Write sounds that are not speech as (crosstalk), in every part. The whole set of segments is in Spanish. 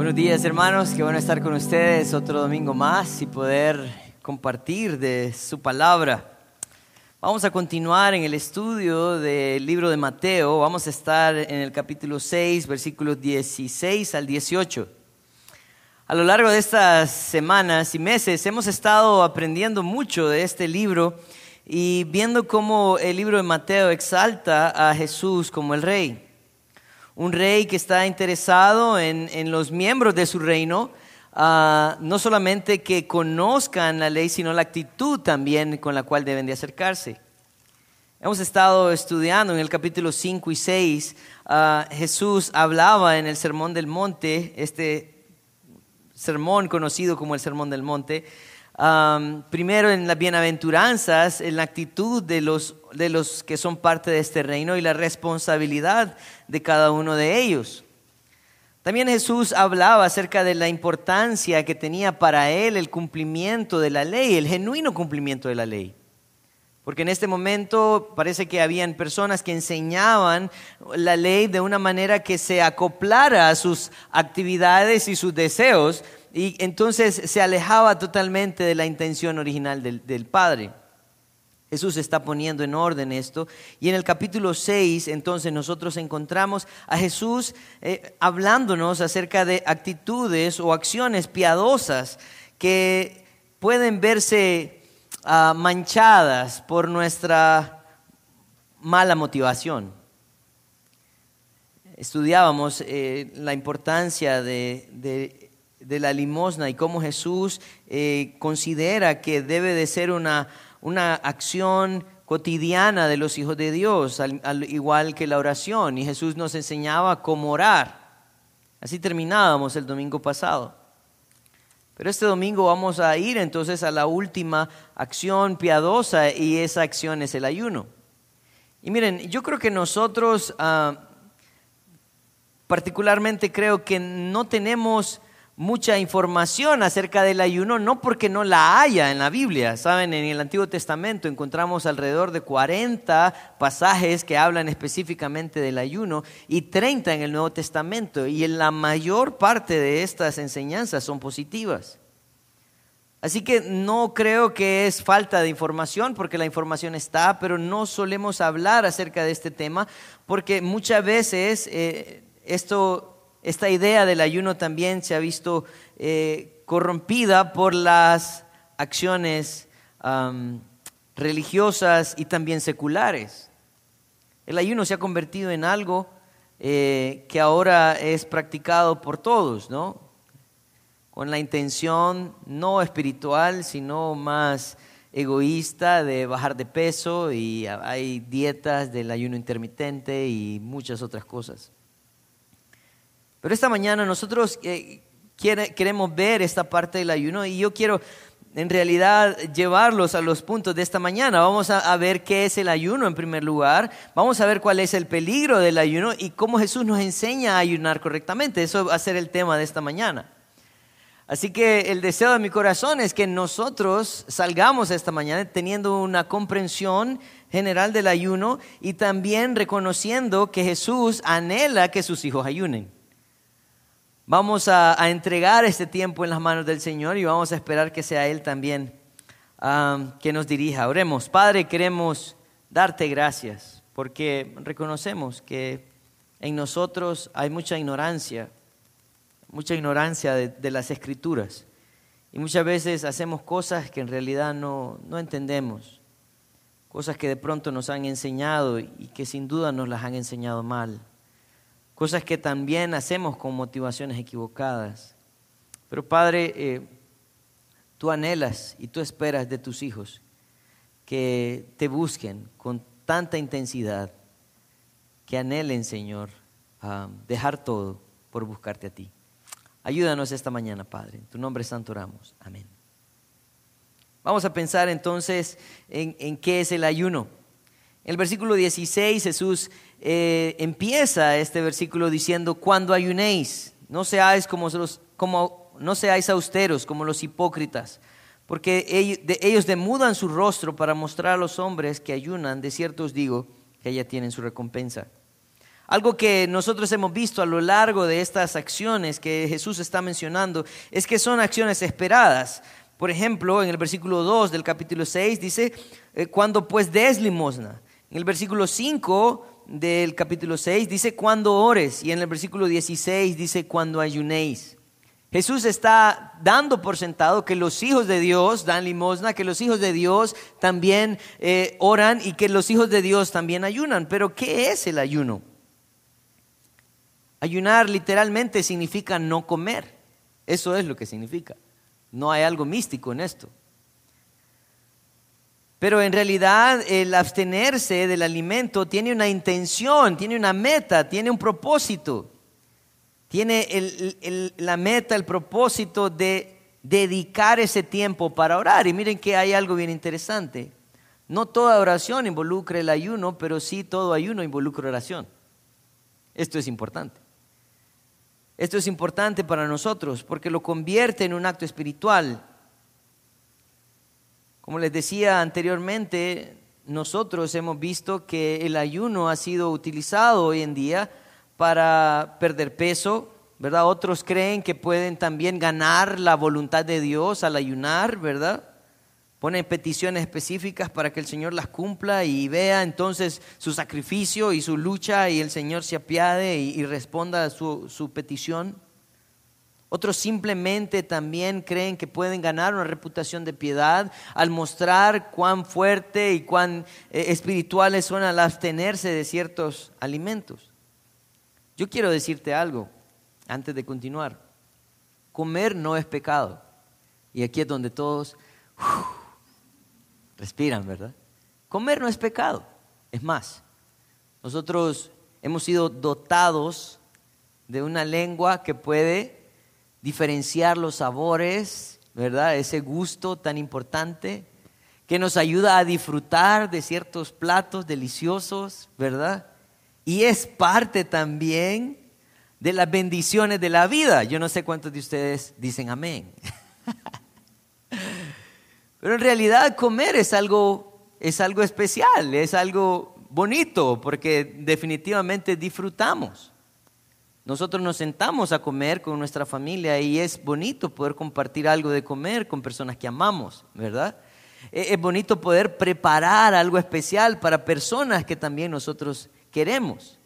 Buenos días hermanos, qué bueno estar con ustedes otro domingo más y poder compartir de su palabra. Vamos a continuar en el estudio del libro de Mateo, vamos a estar en el capítulo 6, versículos 16 al 18. A lo largo de estas semanas y meses hemos estado aprendiendo mucho de este libro y viendo cómo el libro de Mateo exalta a Jesús como el rey un rey que está interesado en, los miembros de su reino, ah, no solamente que conozcan la ley, sino la actitud también con la cual deben de acercarse. Hemos estado estudiando en el capítulo 5 y 6, ah, Jesús hablaba en el Sermón del Monte, este sermón conocido como el Sermón del Monte, primero en las bienaventuranzas, en la actitud de los, de los que son parte de este reino y la responsabilidad de cada uno de ellos. También Jesús hablaba acerca de la importancia que tenía para él el cumplimiento de la ley, el genuino cumplimiento de la ley. Porque en este momento parece que habían personas que enseñaban la ley de una manera que se acoplara a sus actividades y sus deseos, y entonces se alejaba totalmente de la intención original del, Padre. Jesús está poniendo en orden esto. Y en el capítulo 6, entonces nosotros encontramos a Jesús eh, hablándonos acerca de actitudes o acciones piadosas que pueden verse ah, manchadas por nuestra mala motivación. Estudiábamos eh, la importancia de, de la limosna y cómo Jesús eh, considera que debe de ser una, una acción cotidiana de los hijos de Dios, al, igual que la oración. Y Jesús nos enseñaba cómo orar. Así terminábamos el domingo pasado. Pero este domingo vamos a ir entonces a la última acción piadosa y esa acción es el ayuno. Y miren, yo creo que nosotros ah, particularmente creo que no tenemos mucha información acerca del ayuno, no porque no la haya en la Biblia. Saben, en el Antiguo Testamento encontramos alrededor de 40 pasajes que hablan específicamente del ayuno y 30 en el Nuevo Testamento. Y en la mayor parte de estas enseñanzas son positivas. Así que no creo que es falta de información, porque la información está, pero no solemos hablar acerca de este tema, porque muchas veces eh, esto esta idea del ayuno también se ha visto eh, corrompida por las acciones religiosas y también seculares. El ayuno se ha convertido en algo eh, que ahora es practicado por todos, ¿no? Con la intención no espiritual, sino más egoísta de bajar de peso y hay dietas del ayuno intermitente y muchas otras cosas. Pero esta mañana nosotros eh, queremos ver esta parte del ayuno y yo quiero en realidad llevarlos a los puntos de esta mañana. Vamos a, ver qué es el ayuno en primer lugar, vamos a ver cuál es el peligro del ayuno y cómo Jesús nos enseña a ayunar correctamente. Eso va a ser el tema de esta mañana. Así que el deseo de mi corazón es que nosotros salgamos esta mañana teniendo una comprensión general del ayuno y también reconociendo que Jesús anhela que sus hijos ayunen. Vamos a, entregar este tiempo en las manos del Señor y vamos a esperar que sea Él también um, que nos dirija. Oremos, Padre, queremos darte gracias porque reconocemos que en nosotros hay mucha ignorancia, mucha ignorancia de, las escrituras. Y muchas veces hacemos cosas que en realidad no, no entendemos, cosas que de pronto nos han enseñado y que sin duda nos las han enseñado mal cosas que también hacemos con motivaciones equivocadas. Pero Padre, eh, tú anhelas y tú esperas de tus hijos que te busquen con tanta intensidad, que anhelen, Señor, a dejar todo por buscarte a ti. Ayúdanos esta mañana, Padre. En tu nombre santo oramos. Amén. Vamos a pensar entonces en, en qué es el ayuno. El versículo 16 Jesús eh, empieza este versículo diciendo, cuando ayunéis, no seáis como, los, como no seáis austeros como los hipócritas, porque ellos, ellos demudan su rostro para mostrar a los hombres que ayunan, de cierto os digo que ya tienen su recompensa. Algo que nosotros hemos visto a lo largo de estas acciones que Jesús está mencionando es que son acciones esperadas. Por ejemplo, en el versículo 2 del capítulo 6 dice, eh, cuando pues des limosna. En el versículo 5 del capítulo 6 dice, cuando ores. Y en el versículo 16 dice, cuando ayunéis. Jesús está dando por sentado que los hijos de Dios dan limosna, que los hijos de Dios también eh, oran y que los hijos de Dios también ayunan. Pero ¿qué es el ayuno? Ayunar literalmente significa no comer. Eso es lo que significa. No hay algo místico en esto. Pero en realidad el abstenerse del alimento tiene una intención, tiene una meta, tiene un propósito tiene la meta, el propósito de dedicar ese tiempo para orar. Y miren que hay algo bien interesante. No toda oración involucra el ayuno, pero sí todo ayuno involucra oración. Esto es importante. Esto es importante para nosotros porque lo convierte en un acto espiritual. Como les decía anteriormente, nosotros hemos visto que el ayuno ha sido utilizado hoy en día para perder peso, ¿verdad? Otros creen que pueden también ganar la voluntad de Dios al ayunar, ¿verdad? Ponen peticiones específicas para que el Señor las cumpla y vea entonces su sacrificio y su lucha y el Señor se apiade y, responda a su, petición. Otros simplemente también creen que pueden ganar una reputación de piedad al mostrar cuán fuerte y cuán eh, espirituales son al abstenerse de ciertos alimentos. Yo quiero decirte algo antes de continuar. Comer no es pecado. Y aquí es donde todos respiran, ¿verdad? Comer no es pecado. Es más, nosotros hemos sido dotados de una lengua que puede diferenciar los sabores, ¿verdad? Ese gusto tan importante que nos ayuda a disfrutar de ciertos platos deliciosos, ¿verdad? y es parte también de las bendiciones de la vida. Yo no sé cuántos de ustedes dicen amén. (laughs) Pero en realidad comer es algo, es algo especial, es algo bonito, porque definitivamente disfrutamos. Nosotros nos sentamos a comer con nuestra familia y es bonito poder compartir algo de comer con personas que amamos, ¿verdad? E, es bonito poder preparar algo especial para personas que también nosotros queremos.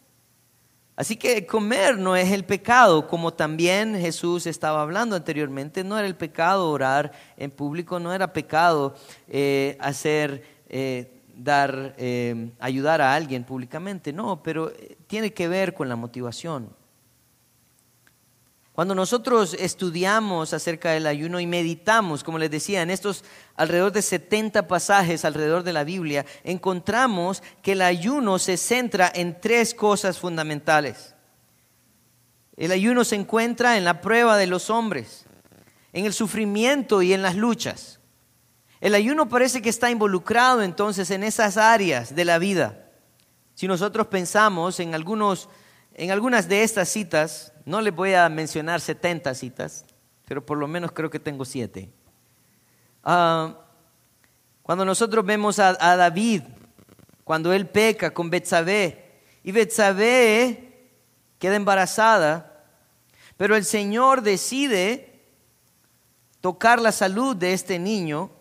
Así que comer no es el pecado, como también Jesús estaba hablando anteriormente, no era el pecado orar en público, no era pecado eh, hacer, eh, dar, eh, ayudar a alguien públicamente, no, pero tiene que ver con la motivación. Cuando nosotros estudiamos acerca del ayuno y meditamos, como les decía, en estos alrededor de 70 pasajes alrededor de la Biblia, encontramos que el ayuno se centra en tres cosas fundamentales. El ayuno se encuentra en la prueba de los hombres, en el sufrimiento y en las luchas. El ayuno parece que está involucrado entonces en esas áreas de la vida. Si nosotros pensamos en, algunos, en algunas de estas citas, no les voy a mencionar 70 citas, pero por lo menos creo que tengo siete. Ah, cuando nosotros vemos a, David, cuando él peca con Betsabé, y Betsabé queda embarazada, pero el Señor decide tocar la salud de este niño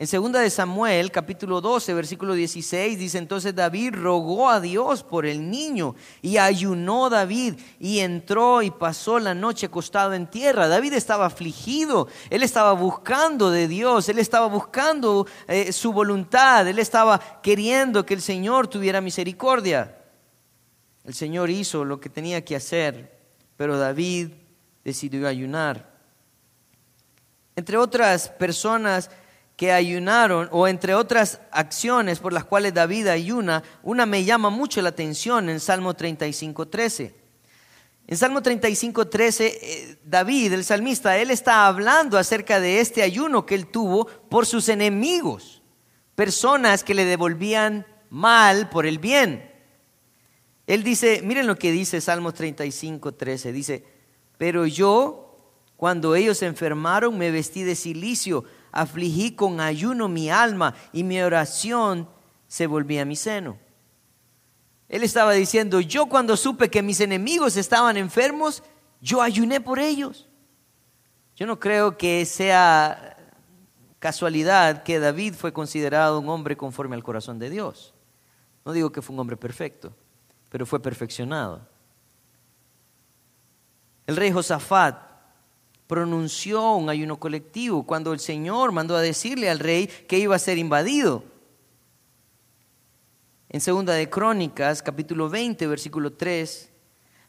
en segunda de Samuel, capítulo 12, versículo 16, dice entonces David rogó a Dios por el niño y ayunó David y entró y pasó la noche acostado en tierra. David estaba afligido, él estaba buscando de Dios, él estaba buscando eh, su voluntad, él estaba queriendo que el Señor tuviera misericordia. El Señor hizo lo que tenía que hacer, pero David decidió ayunar. Entre otras personas, que ayunaron, o entre otras acciones por las cuales David ayuna, una me llama mucho la atención en Salmo 35, 13. En Salmo 35, 13, eh, David, el salmista, él está hablando acerca de este ayuno que él tuvo por sus enemigos, personas que le devolvían mal por el bien. Él dice, miren lo que dice Salmo 35, 13, dice, pero yo, cuando ellos enfermaron, me vestí de silicio afligí con ayuno mi alma y mi oración se volvía a mi seno. Él estaba diciendo, yo cuando supe que mis enemigos estaban enfermos, yo ayuné por ellos. Yo no creo que sea casualidad que David fue considerado un hombre conforme al corazón de Dios. No digo que fue un hombre perfecto, pero fue perfeccionado. El rey Josafat pronunció un ayuno colectivo cuando el Señor mandó a decirle al rey que iba a ser invadido. En segunda de Crónicas, capítulo 20, versículo 3,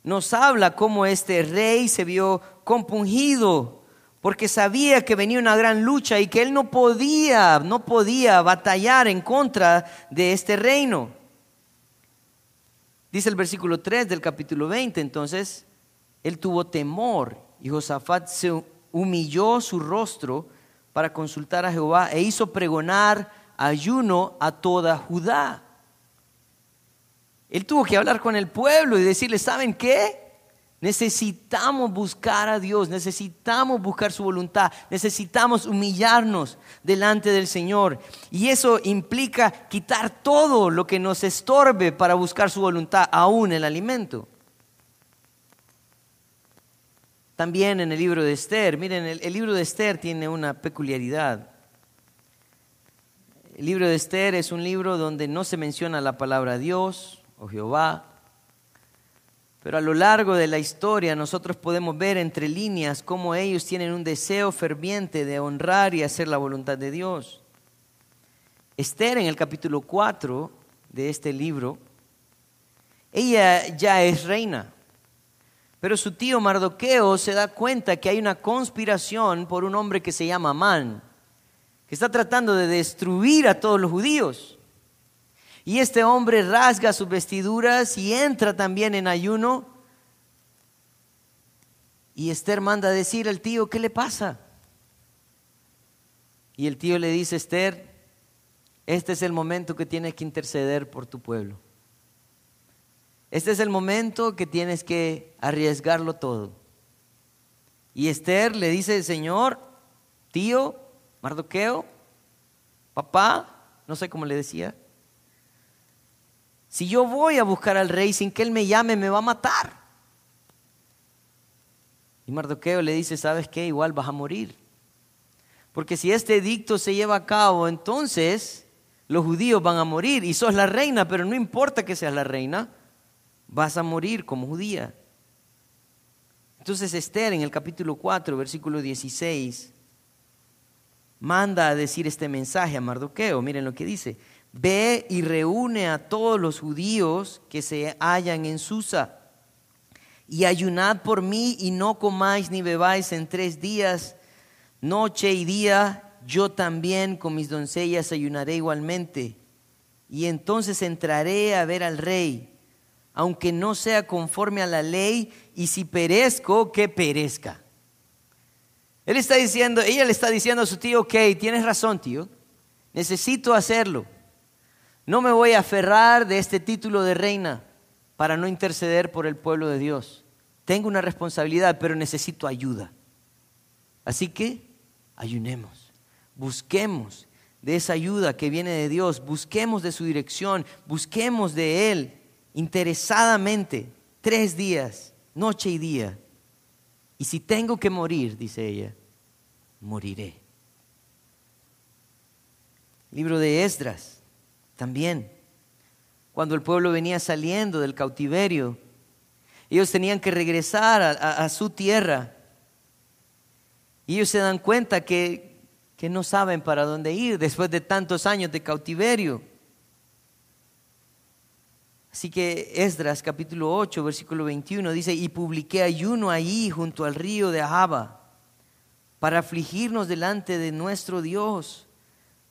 nos habla cómo este rey se vio compungido porque sabía que venía una gran lucha y que él no podía, no podía batallar en contra de este reino. Dice el versículo 3 del capítulo 20, entonces, él tuvo temor y Josafat se humilló su rostro para consultar a Jehová e hizo pregonar ayuno a toda Judá. Él tuvo que hablar con el pueblo y decirle, ¿saben qué? Necesitamos buscar a Dios, necesitamos buscar su voluntad, necesitamos humillarnos delante del Señor. Y eso implica quitar todo lo que nos estorbe para buscar su voluntad, aún el alimento. También en el libro de Esther, miren, el, libro de Esther tiene una peculiaridad. El libro de Esther es un libro donde no se menciona la palabra Dios o Jehová, pero a lo largo de la historia nosotros podemos ver entre líneas cómo ellos tienen un deseo ferviente de honrar y hacer la voluntad de Dios. Esther en el capítulo 4 de este libro, ella ya es reina. Pero su tío Mardoqueo se da cuenta que hay una conspiración por un hombre que se llama Amán, que está tratando de destruir a todos los judíos. Y este hombre rasga sus vestiduras y entra también en ayuno. Y Esther manda a decir al tío, ¿qué le pasa? Y el tío le dice, Esther, este es el momento que tienes que interceder por tu pueblo. Este es el momento que tienes que arriesgarlo todo. Y Esther le dice, Señor, tío, Mardoqueo, papá, no sé cómo le decía, si yo voy a buscar al rey sin que él me llame, me va a matar. Y Mardoqueo le dice, ¿sabes qué? Igual vas a morir. Porque si este edicto se lleva a cabo, entonces los judíos van a morir. Y sos la reina, pero no importa que seas la reina, vas a morir como judía. Entonces Esther en el capítulo 4, versículo 16, manda a decir este mensaje a Mardoqueo. Miren lo que dice. Ve y reúne a todos los judíos que se hallan en Susa y ayunad por mí y no comáis ni bebáis en tres días, noche y día. Yo también con mis doncellas ayunaré igualmente. Y entonces entraré a ver al rey aunque no sea conforme a la ley, y si perezco, que perezca. Él está diciendo, ella le está diciendo a su tío, ok, tienes razón, tío, necesito hacerlo. No me voy a aferrar de este título de reina para no interceder por el pueblo de Dios. Tengo una responsabilidad, pero necesito ayuda. Así que ayunemos, busquemos de esa ayuda que viene de Dios, busquemos de su dirección, busquemos de Él interesadamente tres días, noche y día. Y si tengo que morir, dice ella, moriré. Libro de Esdras, también. Cuando el pueblo venía saliendo del cautiverio, ellos tenían que regresar a, su tierra. Y ellos se dan cuenta que, que no saben para dónde ir después de tantos años de cautiverio. Así que Esdras capítulo 8, versículo 21 dice, y publiqué ayuno allí junto al río de Ahaba para afligirnos delante de nuestro Dios,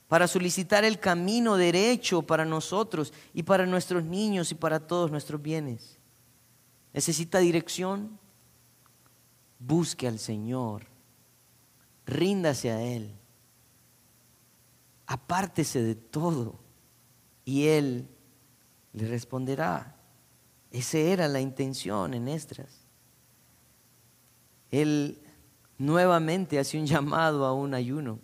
para solicitar el camino derecho para nosotros y para nuestros niños y para todos nuestros bienes. ¿Necesita dirección? Busque al Señor, ríndase a Él, apártese de todo y Él le responderá. Esa era la intención en Estras. Él nuevamente hace un llamado a un ayuno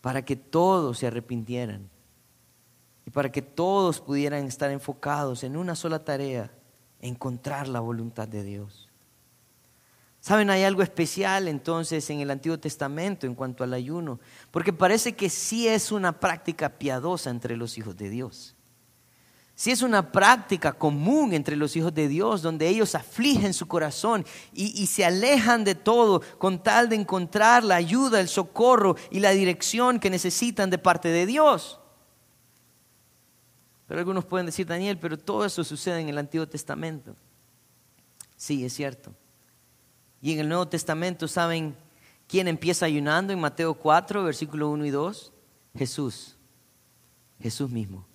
para que todos se arrepintieran. y para que todos pudieran estar enfocados en una sola tarea, encontrar la voluntad de Dios. Saben, hay algo especial entonces en el Antiguo Testamento en cuanto al ayuno, porque parece que sí es una práctica piadosa entre los hijos de Dios. Sí es una práctica común entre los hijos de Dios, donde ellos afligen su corazón y, y se alejan de todo con tal de encontrar la ayuda, el socorro y la dirección que necesitan de parte de Dios. Pero algunos pueden decir, Daniel, pero todo eso sucede en el Antiguo Testamento. Sí, es cierto. Y en el Nuevo Testamento, ¿saben quién empieza ayunando en Mateo 4, versículo 1 y 2? Jesús. Jesús mismo.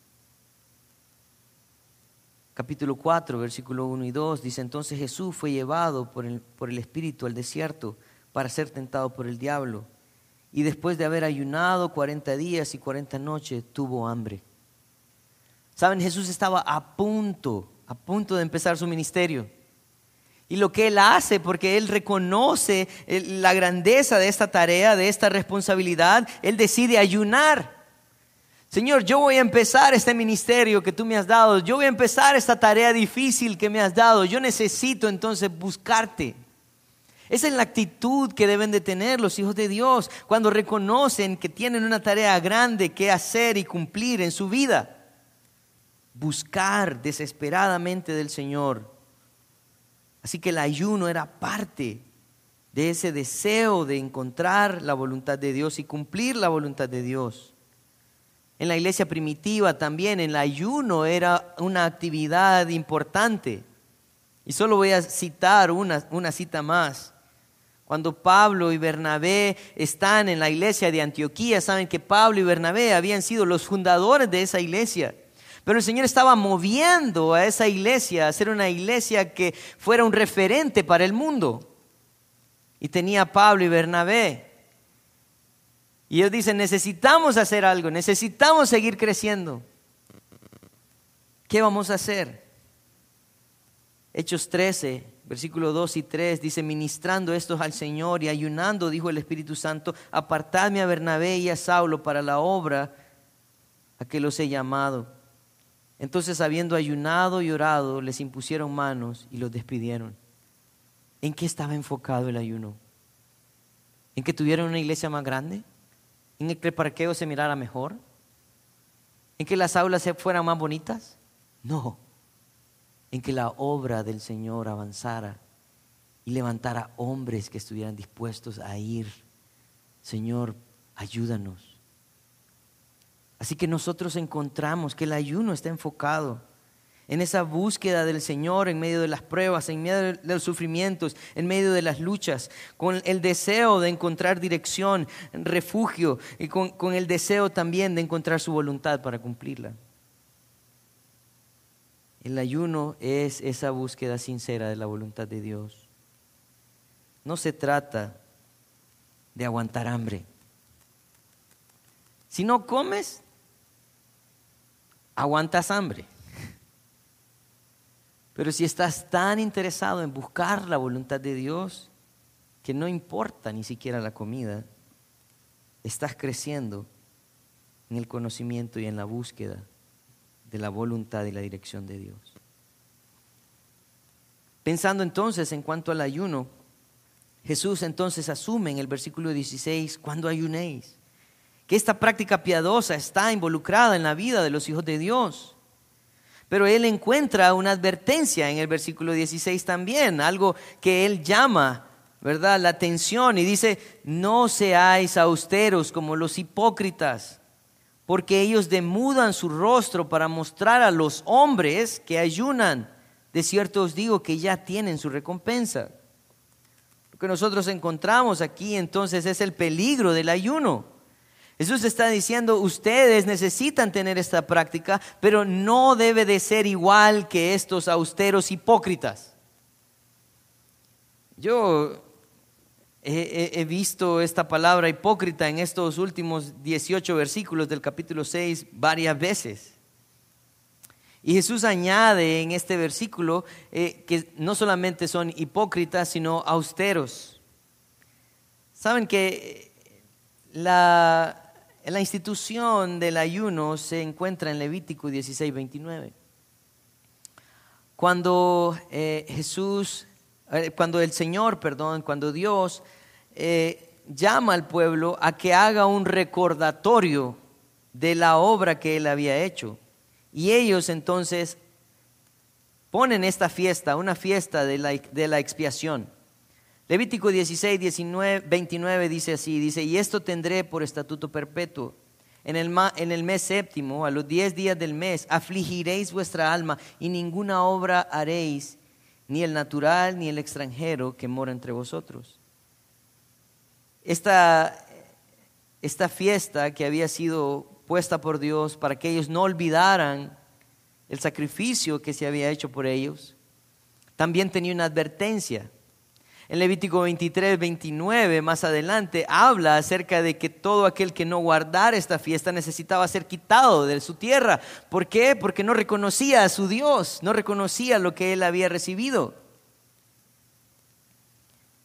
Capítulo 4, versículo 1 y 2 dice, entonces Jesús fue llevado por el, por el Espíritu al desierto para ser tentado por el diablo. Y después de haber ayunado 40 días y 40 noches, tuvo hambre. Saben, Jesús estaba a punto, a punto de empezar su ministerio. Y lo que Él hace, porque Él reconoce la grandeza de esta tarea, de esta responsabilidad, Él decide ayunar. Señor, yo voy a empezar este ministerio que tú me has dado, yo voy a empezar esta tarea difícil que me has dado, yo necesito entonces buscarte. Esa es la actitud que deben de tener los hijos de Dios cuando reconocen que tienen una tarea grande que hacer y cumplir en su vida buscar desesperadamente del Señor. Así que el ayuno era parte de ese deseo de encontrar la voluntad de Dios y cumplir la voluntad de Dios. En la iglesia primitiva también el ayuno era una actividad importante. Y solo voy a citar una, una cita más. Cuando Pablo y Bernabé están en la iglesia de Antioquía, saben que Pablo y Bernabé habían sido los fundadores de esa iglesia. Pero el Señor estaba moviendo a esa iglesia a ser una iglesia que fuera un referente para el mundo. Y tenía Pablo y Bernabé. Y ellos dicen, necesitamos hacer algo, necesitamos seguir creciendo. ¿Qué vamos a hacer? Hechos 13, versículo 2 y 3 dice, ministrando estos al Señor y ayunando, dijo el Espíritu Santo, apartadme a Bernabé y a Saulo para la obra a que los he llamado. Entonces, habiendo ayunado y orado, les impusieron manos y los despidieron. ¿En qué estaba enfocado el ayuno? ¿En que tuvieran una iglesia más grande? ¿En que el parqueo se mirara mejor? ¿En que las aulas fueran más bonitas? No. En que la obra del Señor avanzara y levantara hombres que estuvieran dispuestos a ir. Señor, ayúdanos. Así que nosotros encontramos que el ayuno está enfocado en esa búsqueda del Señor en medio de las pruebas, en medio de los sufrimientos, en medio de las luchas, con el deseo de encontrar dirección, refugio y con, el deseo también de encontrar su voluntad para cumplirla. El ayuno es esa búsqueda sincera de la voluntad de Dios. No se trata de aguantar hambre. Si no comes, aguantas hambre. Pero si estás tan interesado en buscar la voluntad de Dios, que no importa ni siquiera la comida, estás creciendo en el conocimiento y en la búsqueda de la voluntad y la dirección de Dios. Pensando entonces en cuanto al ayuno, Jesús entonces asume en el versículo 16, cuando ayunéis, que esta práctica piadosa está involucrada en la vida de los hijos de Dios. Pero él encuentra una advertencia en el versículo 16 también, algo que él llama, ¿verdad?, la atención y dice, no seáis austeros como los hipócritas, porque ellos demudan su rostro para mostrar a los hombres que ayunan. De cierto os digo que ya tienen su recompensa. Lo que nosotros encontramos aquí entonces es el peligro del ayuno. Jesús está diciendo, ustedes necesitan tener esta práctica, pero no debe de ser igual que estos austeros hipócritas. Yo he, visto esta palabra hipócrita en estos últimos 18 versículos del capítulo 6 varias veces. Y Jesús añade en este versículo eh, que no solamente son hipócritas, sino austeros. Saben que la, la institución del ayuno se encuentra en Levítico 16, 29. Cuando eh, Jesús, eh, cuando el Señor, perdón, cuando Dios eh, llama al pueblo a que haga un recordatorio de la obra que él había hecho. Y ellos entonces ponen esta fiesta, una fiesta de la, de la expiación. Levítico 16, 19, 29 dice así, dice, y esto tendré por estatuto perpetuo. En el, en el mes séptimo, a los diez días del mes, afligiréis vuestra alma y ninguna obra haréis, ni el natural ni el extranjero que mora entre vosotros. Esta, esta fiesta que había sido puesta por Dios para que ellos no olvidaran el sacrificio que se había hecho por ellos, también tenía una advertencia. En Levítico 23, 29, más adelante, habla acerca de que todo aquel que no guardara esta fiesta necesitaba ser quitado de su tierra. ¿Por qué? Porque no reconocía a su Dios, no reconocía lo que él había recibido.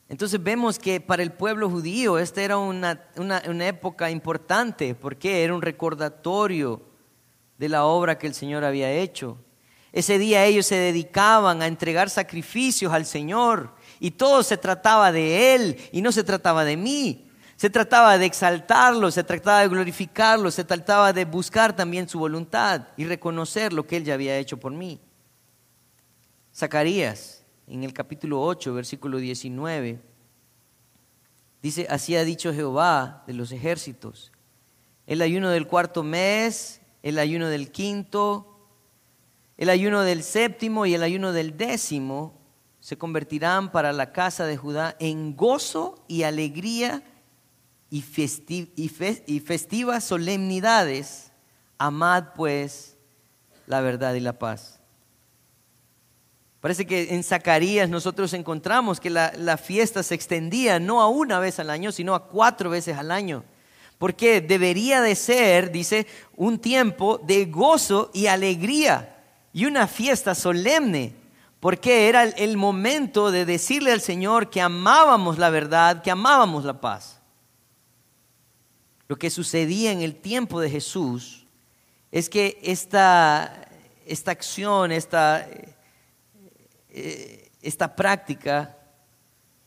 Entonces vemos que para el pueblo judío esta era una, época importante, porque era un recordatorio de la obra que el Señor había hecho. Ese día ellos se dedicaban a entregar sacrificios al Señor y todo se trataba de Él y no se trataba de mí. Se trataba de exaltarlo, se trataba de glorificarlo, se trataba de buscar también su voluntad y reconocer lo que Él ya había hecho por mí. Zacarías en el capítulo 8, versículo 19, dice, así ha dicho Jehová de los ejércitos, el ayuno del cuarto mes, el ayuno del quinto, el ayuno del séptimo y el ayuno del décimo se convertirán para la casa de Judá en gozo y alegría y, festivas solemnidades. Amad pues la verdad y la paz. Parece que en Zacarías nosotros encontramos que la, fiesta se extendía no a una vez al año, sino a cuatro veces al año. Porque debería de ser, dice, un tiempo de gozo y alegría y una fiesta solemne. Porque era el momento de decirle al Señor que amábamos la verdad, que amábamos la paz. Lo que sucedía en el tiempo de Jesús es que esta, esta acción, esta eh, esta práctica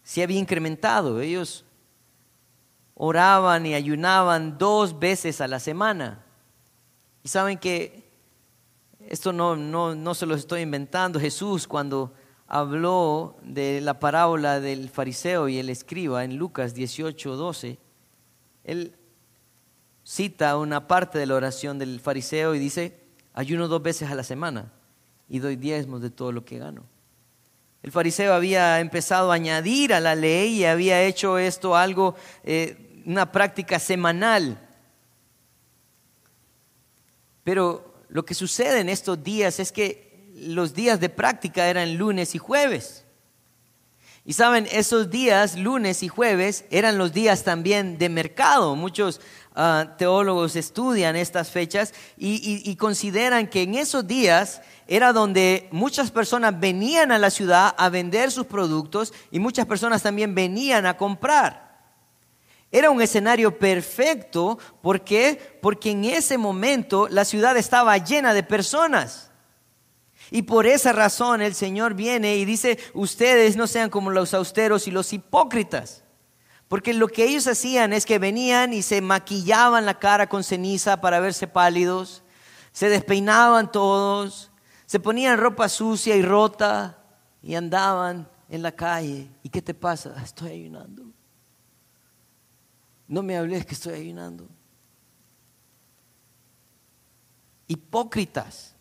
se había incrementado. Ellos oraban y ayunaban dos veces a la semana. Y saben que esto no, no, no se lo estoy inventando. Jesús cuando habló de la parábola del fariseo y el escriba en Lucas 18, 12, él cita una parte de la oración del fariseo y dice, ayuno dos veces a la semana y doy diezmos de todo lo que gano. El fariseo había empezado a añadir a la ley y había hecho esto algo, eh, una práctica semanal. Pero lo que sucede en estos días es que los días de práctica eran lunes y jueves. Y saben, esos días, lunes y jueves, eran los días también de mercado. Muchos ah, teólogos estudian estas fechas y consideran que en esos días era donde muchas personas venían a la ciudad a vender sus productos y muchas personas también venían a comprar. Era un escenario perfecto, ¿por qué? Porque en ese momento la ciudad estaba llena de personas. Y por esa razón el Señor viene y dice, ustedes no sean como los austeros y los hipócritas. Porque lo que ellos hacían es que venían y se maquillaban la cara con ceniza para verse pálidos, se despeinaban todos, se ponían ropa sucia y rota y andaban en la calle. ¿Y qué te pasa? (laughs) Estoy ayunando. No me hables que estoy ayunando. Hipócritas.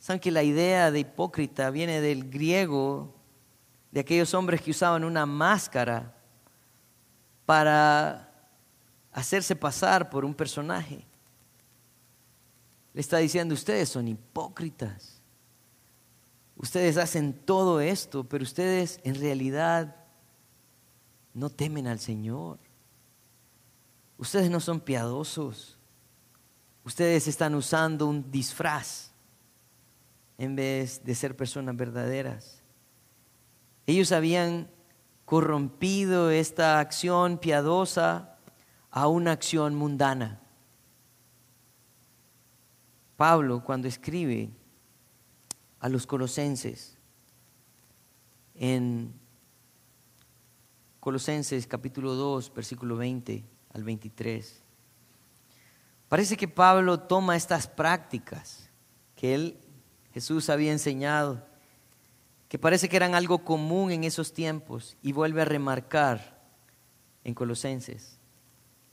¿Saben que la idea de hipócrita viene del griego, de aquellos hombres que usaban una máscara para hacerse pasar por un personaje? Le está diciendo, ustedes son hipócritas. Ustedes hacen todo esto, pero ustedes en realidad no temen al Señor. Ustedes no son piadosos. Ustedes están usando un disfraz en vez de ser personas verdaderas. Ellos habían corrompido esta acción piadosa a una acción mundana. Pablo cuando escribe a los colosenses en Colosenses capítulo 2, versículo 20 al 23. Parece que Pablo toma estas prácticas que él, Jesús, había enseñado, que parece que eran algo común en esos tiempos, y vuelve a remarcar en Colosenses.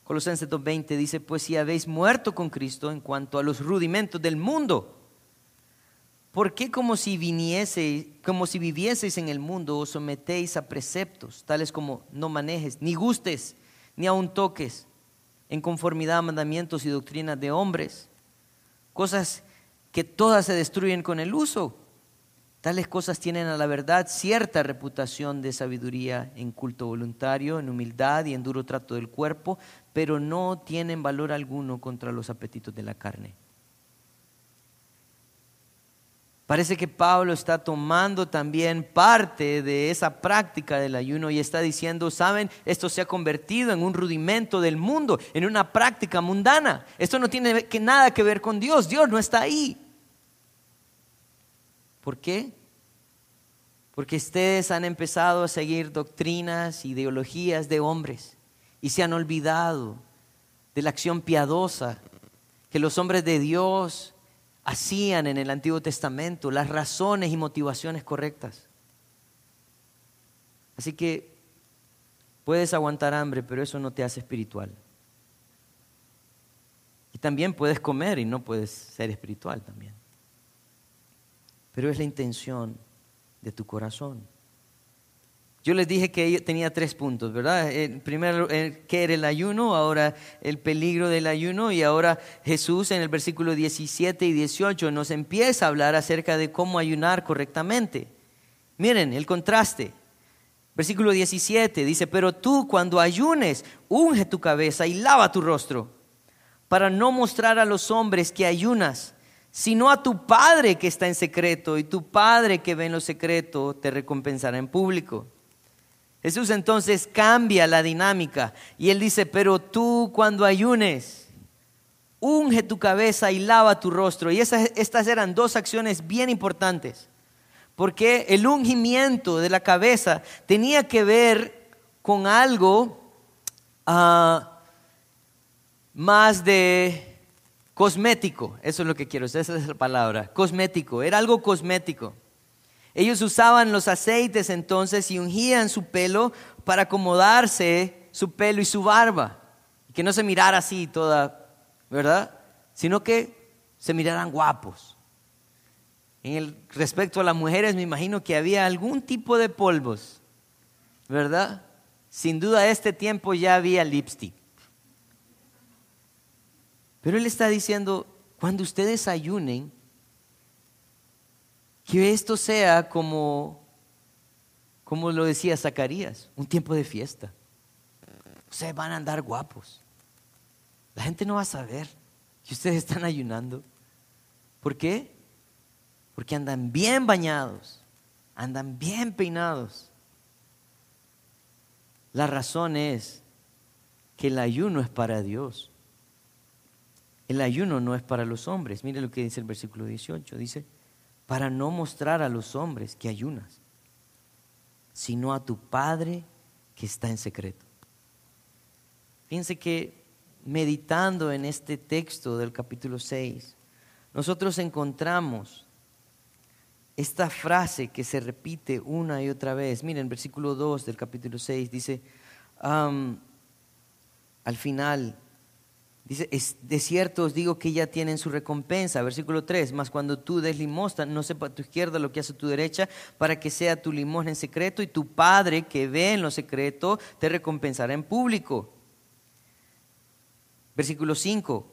Colosenses 2.20 dice, pues si habéis muerto con Cristo en cuanto a los rudimentos del mundo, ¿Por qué como si como si vivieseis en el mundo os sometéis a preceptos, tales como no manejes, ni gustes, ni aun toques, en conformidad a mandamientos y doctrinas de hombres? Cosas que todas se destruyen con el uso. Tales cosas tienen a la verdad cierta reputación de sabiduría en culto voluntario, en humildad y en duro trato del cuerpo, pero no tienen valor alguno contra los apetitos de la carne. Parece que Pablo está tomando también parte de esa práctica del ayuno y está diciendo, saben, esto se ha convertido en un rudimento del mundo, en una práctica mundana. Esto no tiene nada que ver con Dios, Dios no está ahí. ¿Por qué? Porque ustedes han empezado a seguir doctrinas, ideologías de hombres y se han olvidado de la acción piadosa que los hombres de Dios hacían en el Antiguo Testamento, las razones y motivaciones correctas. Así que puedes aguantar hambre, pero eso no te hace espiritual. Y también puedes comer y no puedes ser espiritual también. Pero es la intención de tu corazón. Yo les dije que tenía tres puntos, ¿verdad? El primero, ¿qué era el ayuno? Ahora el peligro del ayuno. Y ahora Jesús en el versículo 17 y 18 nos empieza a hablar acerca de cómo ayunar correctamente. Miren el contraste. Versículo 17 dice, pero tú cuando ayunes, unge tu cabeza y lava tu rostro, para no mostrar a los hombres que ayunas, sino a tu Padre que está en secreto, y tu Padre que ve en lo secreto te recompensará en público. Jesús entonces cambia la dinámica y él dice, pero tú cuando ayunes, unge tu cabeza y lava tu rostro. Y esas, estas eran dos acciones bien importantes, porque el ungimiento de la cabeza tenía que ver con algo ah, más de cosmético, eso es lo que quiero, esa es la palabra, cosmético, era algo cosmético. Ellos usaban los aceites entonces y ungían su pelo para acomodarse su pelo y su barba. Que no se mirara así toda, ¿verdad? Sino que se miraran guapos. En el respecto a las mujeres, me imagino que había algún tipo de polvos, ¿verdad? Sin duda, este tiempo ya había lipstick. Pero él está diciendo, cuando ustedes ayunen, que esto sea como, como lo decía Zacarías, un tiempo de fiesta. Ustedes van a andar guapos. La gente no va a saber que ustedes están ayunando. ¿Por qué? Porque andan bien bañados, andan bien peinados. La razón es que el ayuno es para Dios. El ayuno no es para los hombres. Mire lo que dice el versículo 18. Dice, para no mostrar a los hombres que ayunas, sino a tu Padre que está en secreto. Fíjense que meditando en este texto del capítulo 6, nosotros encontramos esta frase que se repite una y otra vez. Miren, versículo 2 del capítulo 6 dice, al final, Dice, de cierto os digo que ya tienen su recompensa. Versículo 3, mas cuando tú des limosna, no sepa tu izquierda lo que hace tu derecha, para que sea tu limosna en secreto, y tu Padre que ve en lo secreto te recompensará en público. Versículo 5,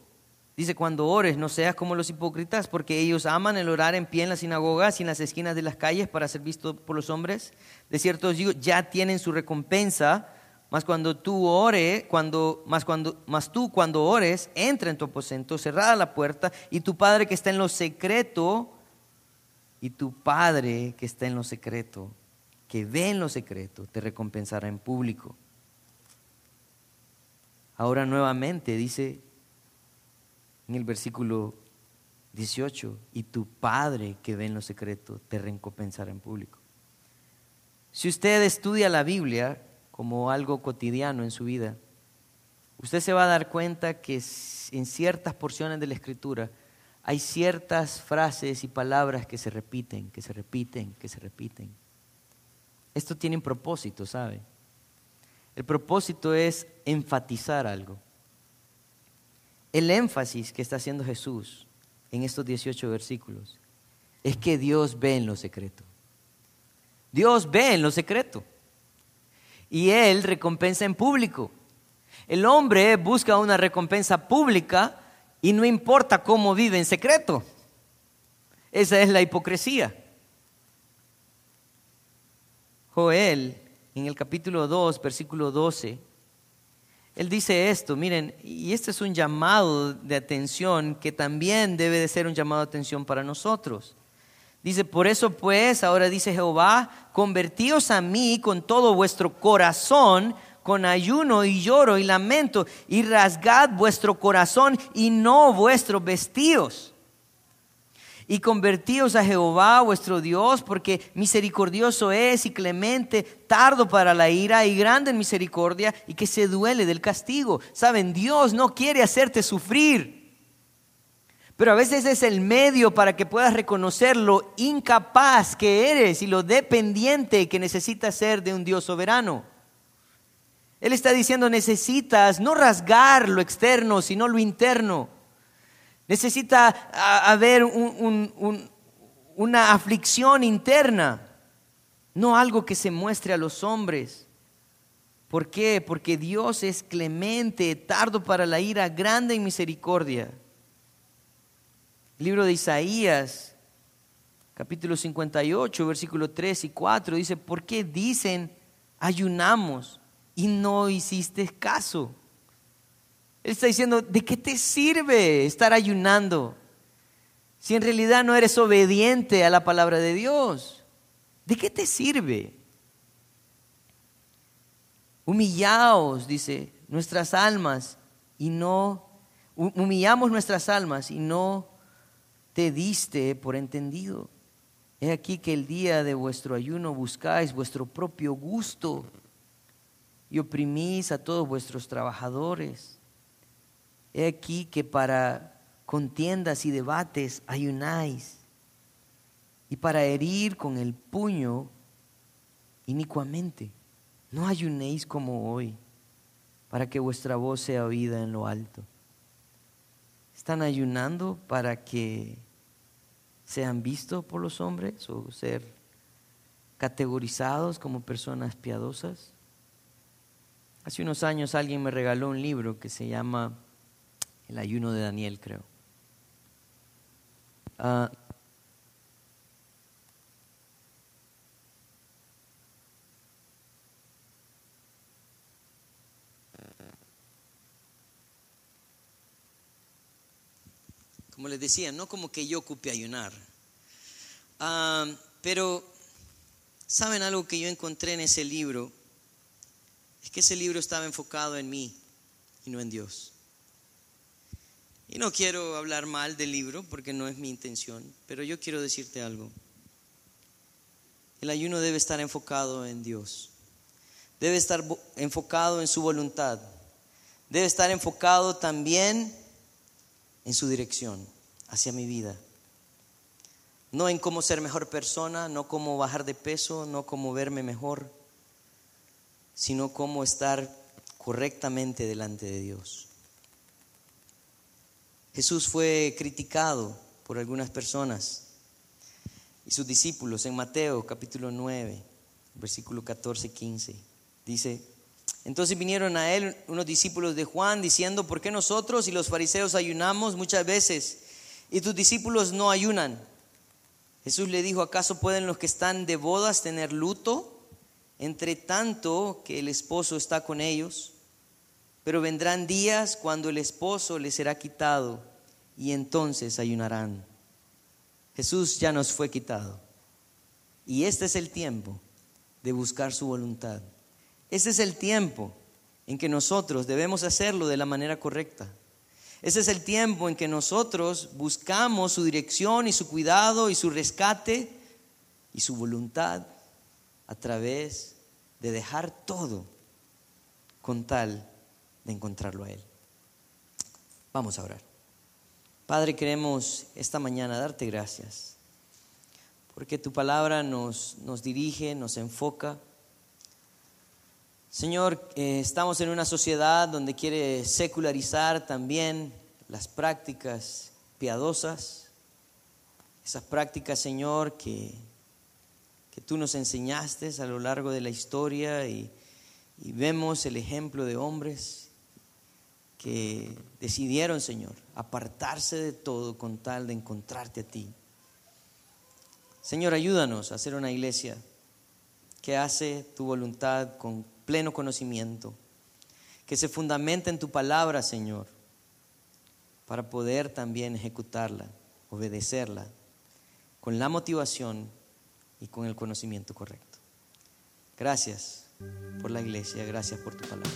dice, cuando ores, no seas como los hipócritas, porque ellos aman el orar en pie en las sinagogas y en las esquinas de las calles para ser visto por los hombres. De cierto os digo, ya tienen su recompensa. Mas cuando tú ores, cuando, cuando, tú cuando ores, entra en tu aposento, cerrada la puerta, y tu Padre que está en lo secreto, y tu Padre que está en lo secreto, que ve en lo secreto, te recompensará en público. Ahora nuevamente dice en el versículo 18, y tu Padre que ve en lo secreto te recompensará en público. Si usted estudia la Biblia como algo cotidiano en su vida, usted se va a dar cuenta que en ciertas porciones de la Escritura hay ciertas frases y palabras que se repiten, que se repiten, que se repiten. Esto tiene un propósito, ¿sabe? El propósito es enfatizar algo. El énfasis que está haciendo Jesús en estos 18 versículos es que Dios ve en lo secreto. Dios ve en lo secreto. Y Él recompensa en público. El hombre busca una recompensa pública y no importa cómo vive en secreto. Esa es la hipocresía. Joel, en el capítulo 2, versículo 12, él dice esto, miren, y este es un llamado de atención que también debe de ser un llamado de atención para nosotros. Dice, por eso pues, ahora dice Jehová, convertíos a mí con todo vuestro corazón, con ayuno y lloro y lamento, y rasgad vuestro corazón y no vuestros vestidos y convertíos a Jehová vuestro Dios, porque misericordioso es y clemente, tardo para la ira y grande en misericordia, y que se duele del castigo. Saben, Dios no quiere hacerte sufrir, pero a veces es el medio para que puedas reconocer lo incapaz que eres y lo dependiente que necesitas ser de un Dios soberano. Él está diciendo, necesitas no rasgar lo externo, sino lo interno. Necesita haber una aflicción interna, no algo que se muestre a los hombres. ¿Por qué? Porque Dios es clemente, tardo para la ira, grande en misericordia. Libro de Isaías, capítulo 58, versículo 3 y 4, dice, ¿por qué dicen ayunamos y no hiciste caso? Él está diciendo, ¿de qué te sirve estar ayunando si en realidad no eres obediente a la palabra de Dios? ¿De qué te sirve? Humillaos, dice, nuestras almas y no, humillamos nuestras almas y no te diste por entendido. He aquí que el día de vuestro ayuno buscáis vuestro propio gusto y oprimís a todos vuestros trabajadores. He aquí que para contiendas y debates ayunáis, y para herir con el puño inicuamente. No ayunéis como hoy, para que vuestra voz sea oída en lo alto. ¿Están ayunando para que sean vistos por los hombres o ser categorizados como personas piadosas? Hace unos años alguien me regaló un libro que se llama el ayuno de Daniel, creo. Ah, como les decía, no como que yo ocupe ayunar. Ah, pero, ¿saben algo que yo encontré en ese libro? Es que ese libro estaba enfocado en mí y no en Dios. Y no quiero hablar mal del libro porque no es mi intención, pero yo quiero decirte algo. El ayuno debe estar enfocado en Dios. Debe estar enfocado en su voluntad. Debe estar enfocado también en su dirección hacia mi vida. No en cómo ser mejor persona, no cómo bajar de peso, no cómo verme mejor, sino cómo estar correctamente delante de Dios. Jesús fue criticado por algunas personas y sus discípulos en Mateo capítulo 9, versículo 14, 15. Dice, entonces vinieron a él unos discípulos de Juan diciendo, ¿por qué nosotros y los fariseos ayunamos muchas veces y tus discípulos no ayunan? Jesús le dijo, ¿acaso pueden los que están de bodas tener luto entre tanto que el esposo está con ellos? Pero vendrán días cuando el esposo les será quitado y entonces ayunarán. Jesús ya nos fue quitado. Y este es el tiempo de buscar su voluntad. Este es el tiempo en que nosotros debemos hacerlo de la manera correcta. Ese es el tiempo en que nosotros buscamos su dirección y su cuidado y su rescate y su voluntad a través de dejar todo con tal de encontrarlo a Él. Vamos a orar. Padre, queremos esta mañana darte gracias, porque tu palabra nos, nos dirige, nos enfoca. Señor, eh, estamos en una sociedad donde quiere secularizar también las prácticas piadosas, esas prácticas, Señor, que, que tú nos enseñaste a lo largo de la historia y, vemos el ejemplo de hombres que decidieron, Señor, apartarse de todo con tal de encontrarte a ti. Señor, ayúdanos a ser una iglesia que hace tu voluntad con pleno conocimiento, que se fundamenta en tu palabra, Señor, para poder también ejecutarla, obedecerla, con la motivación y con el conocimiento correcto. Gracias por la iglesia, gracias por tu palabra.